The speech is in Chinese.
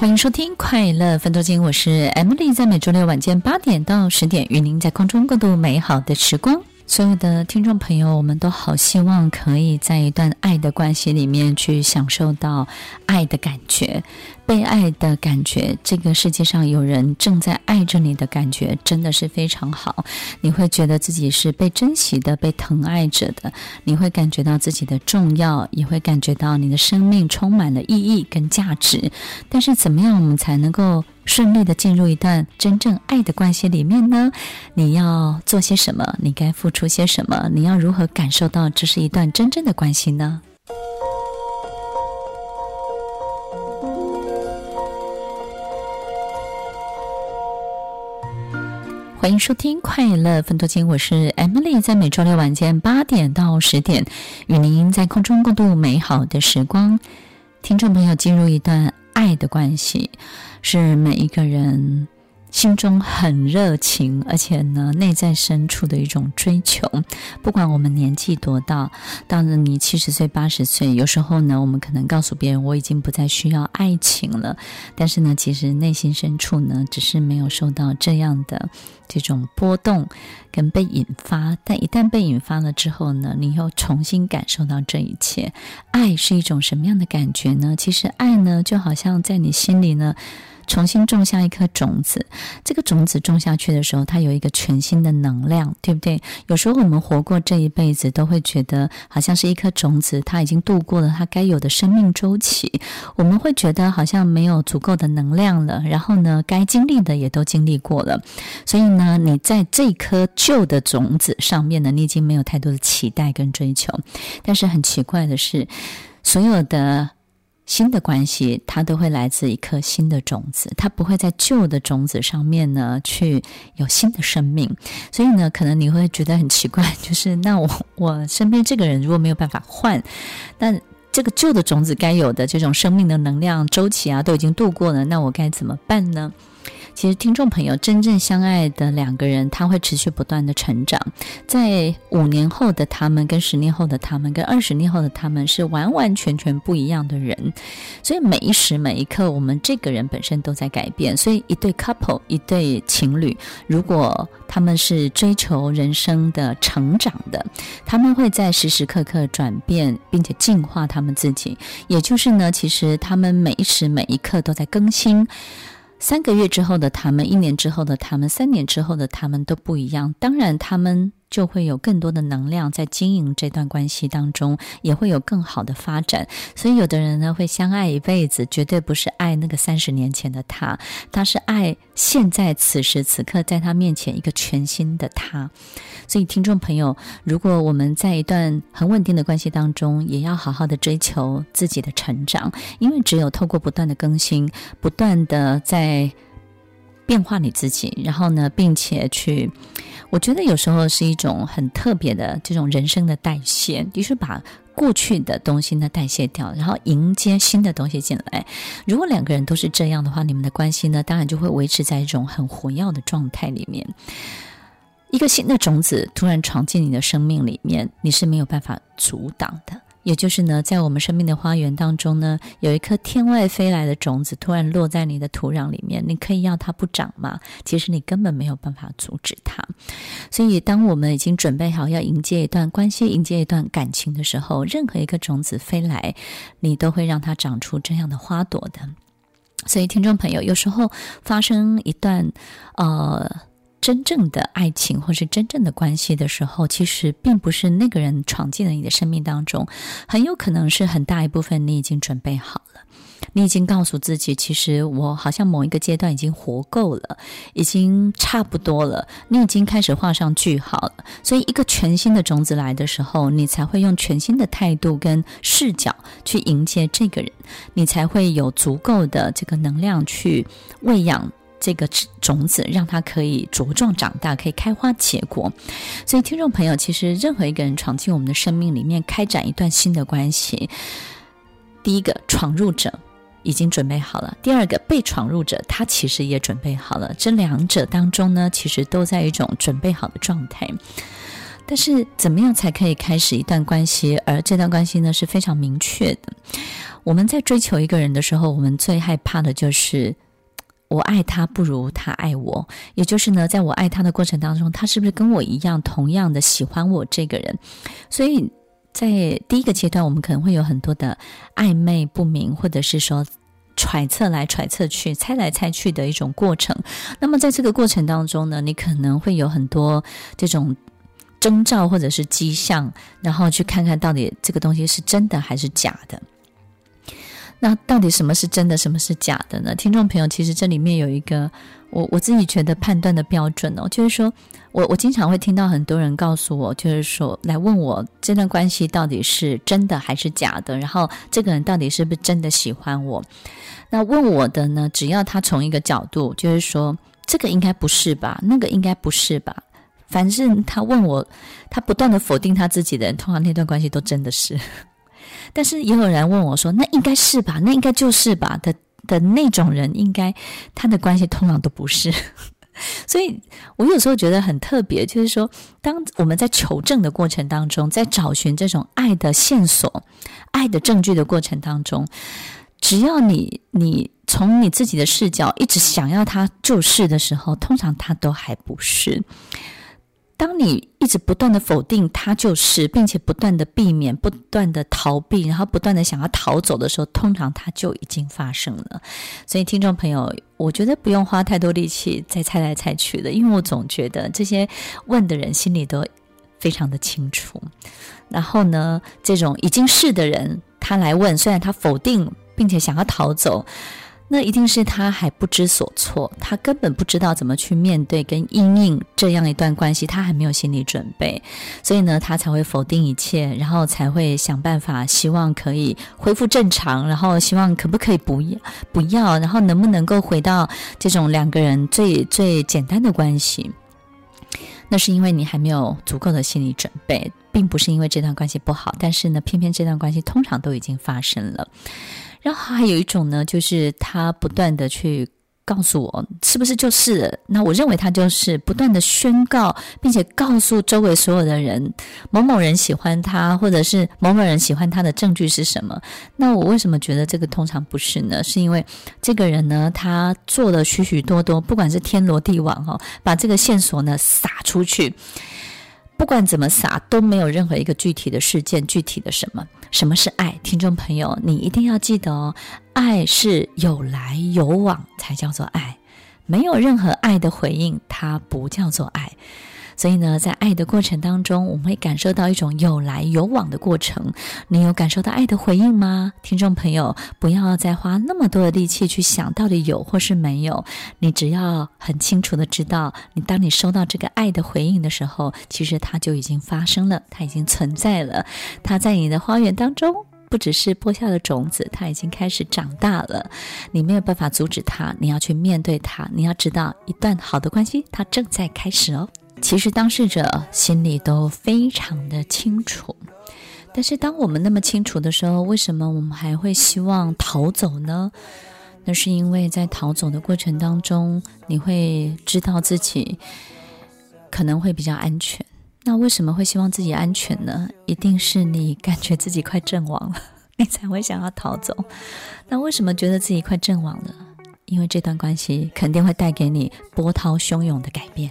欢迎收听《快乐分多金》，我是 Emily，在每周六晚间八点到十点，与您在空中共度美好的时光。所有的听众朋友，我们都好希望可以在一段爱的关系里面去享受到爱的感觉。被爱的感觉，这个世界上有人正在爱着你的感觉，真的是非常好。你会觉得自己是被珍惜的，被疼爱着的。你会感觉到自己的重要，也会感觉到你的生命充满了意义跟价值。但是，怎么样我们才能够顺利的进入一段真正爱的关系里面呢？你要做些什么？你该付出些什么？你要如何感受到这是一段真正的关系呢？欢迎收听《快乐分多金》，我是 Emily，在每周六晚间八点到十点，与您在空中共度美好的时光。听众朋友，进入一段爱的关系，是每一个人心中很热情，而且呢，内在深处的一种追求。不管我们年纪多大，到了你七十岁、八十岁，有时候呢，我们可能告诉别人我已经不再需要爱情了。但是呢，其实内心深处呢，只是没有受到这样的这种波动跟被引发。但一旦被引发了之后呢，你又重新感受到这一切。爱是一种什么样的感觉呢？其实爱呢，就好像在你心里呢。重新种下一颗种子，这个种子种下去的时候，它有一个全新的能量，对不对？有时候我们活过这一辈子，都会觉得好像是一颗种子，它已经度过了它该有的生命周期。我们会觉得好像没有足够的能量了，然后呢，该经历的也都经历过了，所以呢，你在这颗旧的种子上面呢，你已经没有太多的期待跟追求。但是很奇怪的是，所有的。新的关系，它都会来自一颗新的种子，它不会在旧的种子上面呢去有新的生命。所以呢，可能你会觉得很奇怪，就是那我我身边这个人如果没有办法换，那这个旧的种子该有的这种生命的能量周期啊，都已经度过了，那我该怎么办呢？其实，听众朋友，真正相爱的两个人，他会持续不断的成长。在五年后的他们，跟十年后的他们，跟二十年后的他们，是完完全全不一样的人。所以，每一时每一刻，我们这个人本身都在改变。所以，一对 couple，一对情侣，如果他们是追求人生的成长的，他们会在时时刻刻转变，并且进化他们自己。也就是呢，其实他们每一时每一刻都在更新。三个月之后的他们，一年之后的他们，三年之后的他们都不一样。当然，他们就会有更多的能量在经营这段关系当中，也会有更好的发展。所以，有的人呢会相爱一辈子，绝对不是爱那个三十年前的他，他是爱现在此时此刻在他面前一个全新的他。所以，听众朋友，如果我们在一段很稳定的关系当中，也要好好的追求自己的成长，因为只有透过不断的更新，不断的在变化你自己，然后呢，并且去，我觉得有时候是一种很特别的这种人生的代谢，就是把过去的东西呢代谢掉，然后迎接新的东西进来。如果两个人都是这样的话，你们的关系呢，当然就会维持在一种很活跃的状态里面。一个新的种子突然闯进你的生命里面，你是没有办法阻挡的。也就是呢，在我们生命的花园当中呢，有一颗天外飞来的种子突然落在你的土壤里面，你可以要它不长吗？其实你根本没有办法阻止它。所以，当我们已经准备好要迎接一段关系、迎接一段感情的时候，任何一个种子飞来，你都会让它长出这样的花朵的。所以，听众朋友，有时候发生一段，呃。真正的爱情或是真正的关系的时候，其实并不是那个人闯进了你的生命当中，很有可能是很大一部分你已经准备好了，你已经告诉自己，其实我好像某一个阶段已经活够了，已经差不多了，你已经开始画上句号了。所以，一个全新的种子来的时候，你才会用全新的态度跟视角去迎接这个人，你才会有足够的这个能量去喂养。这个种子让它可以茁壮长大，可以开花结果。所以，听众朋友，其实任何一个人闯进我们的生命里面，开展一段新的关系，第一个闯入者已经准备好了，第二个被闯入者他其实也准备好了。这两者当中呢，其实都在一种准备好的状态。但是，怎么样才可以开始一段关系？而这段关系呢，是非常明确的。我们在追求一个人的时候，我们最害怕的就是。我爱他不如他爱我，也就是呢，在我爱他的过程当中，他是不是跟我一样，同样的喜欢我这个人？所以在第一个阶段，我们可能会有很多的暧昧不明，或者是说揣测来揣测去、猜来猜去的一种过程。那么在这个过程当中呢，你可能会有很多这种征兆或者是迹象，然后去看看到底这个东西是真的还是假的。那到底什么是真的，什么是假的呢？听众朋友，其实这里面有一个我我自己觉得判断的标准哦，就是说我我经常会听到很多人告诉我，就是说来问我这段关系到底是真的还是假的，然后这个人到底是不是真的喜欢我？那问我的呢，只要他从一个角度，就是说这个应该不是吧，那个应该不是吧，反正他问我，他不断的否定他自己的人，通常那段关系都真的是。但是也有人问我说：“那应该是吧？那应该就是吧？”的的那种人，应该他的关系通常都不是。所以我有时候觉得很特别，就是说，当我们在求证的过程当中，在找寻这种爱的线索、爱的证据的过程当中，只要你你从你自己的视角一直想要他就是的时候，通常他都还不是。当你一直不断的否定他就是，并且不断的避免、不断的逃避，然后不断的想要逃走的时候，通常它就已经发生了。所以，听众朋友，我觉得不用花太多力气再猜来猜去的，因为我总觉得这些问的人心里都非常的清楚。然后呢，这种已经是的人，他来问，虽然他否定并且想要逃走。那一定是他还不知所措，他根本不知道怎么去面对跟应应这样一段关系，他还没有心理准备，所以呢，他才会否定一切，然后才会想办法，希望可以恢复正常，然后希望可不可以不要不要，然后能不能够回到这种两个人最最简单的关系？那是因为你还没有足够的心理准备，并不是因为这段关系不好，但是呢，偏偏这段关系通常都已经发生了。然后还有一种呢，就是他不断的去告诉我，是不是就是？那我认为他就是不断的宣告，并且告诉周围所有的人，某某人喜欢他，或者是某某人喜欢他的证据是什么？那我为什么觉得这个通常不是呢？是因为这个人呢，他做了许许多多，不管是天罗地网哈，把这个线索呢撒出去。不管怎么撒，都没有任何一个具体的事件，具体的什么？什么是爱？听众朋友，你一定要记得哦，爱是有来有往才叫做爱，没有任何爱的回应，它不叫做爱。所以呢，在爱的过程当中，我们会感受到一种有来有往的过程。你有感受到爱的回应吗？听众朋友，不要再花那么多的力气去想到底有或是没有。你只要很清楚的知道，你当你收到这个爱的回应的时候，其实它就已经发生了，它已经存在了。它在你的花园当中，不只是播下了种子，它已经开始长大了。你没有办法阻止它，你要去面对它。你要知道，一段好的关系，它正在开始哦。其实当事者心里都非常的清楚，但是当我们那么清楚的时候，为什么我们还会希望逃走呢？那是因为在逃走的过程当中，你会知道自己可能会比较安全。那为什么会希望自己安全呢？一定是你感觉自己快阵亡了，你才会想要逃走。那为什么觉得自己快阵亡了？因为这段关系肯定会带给你波涛汹涌的改变。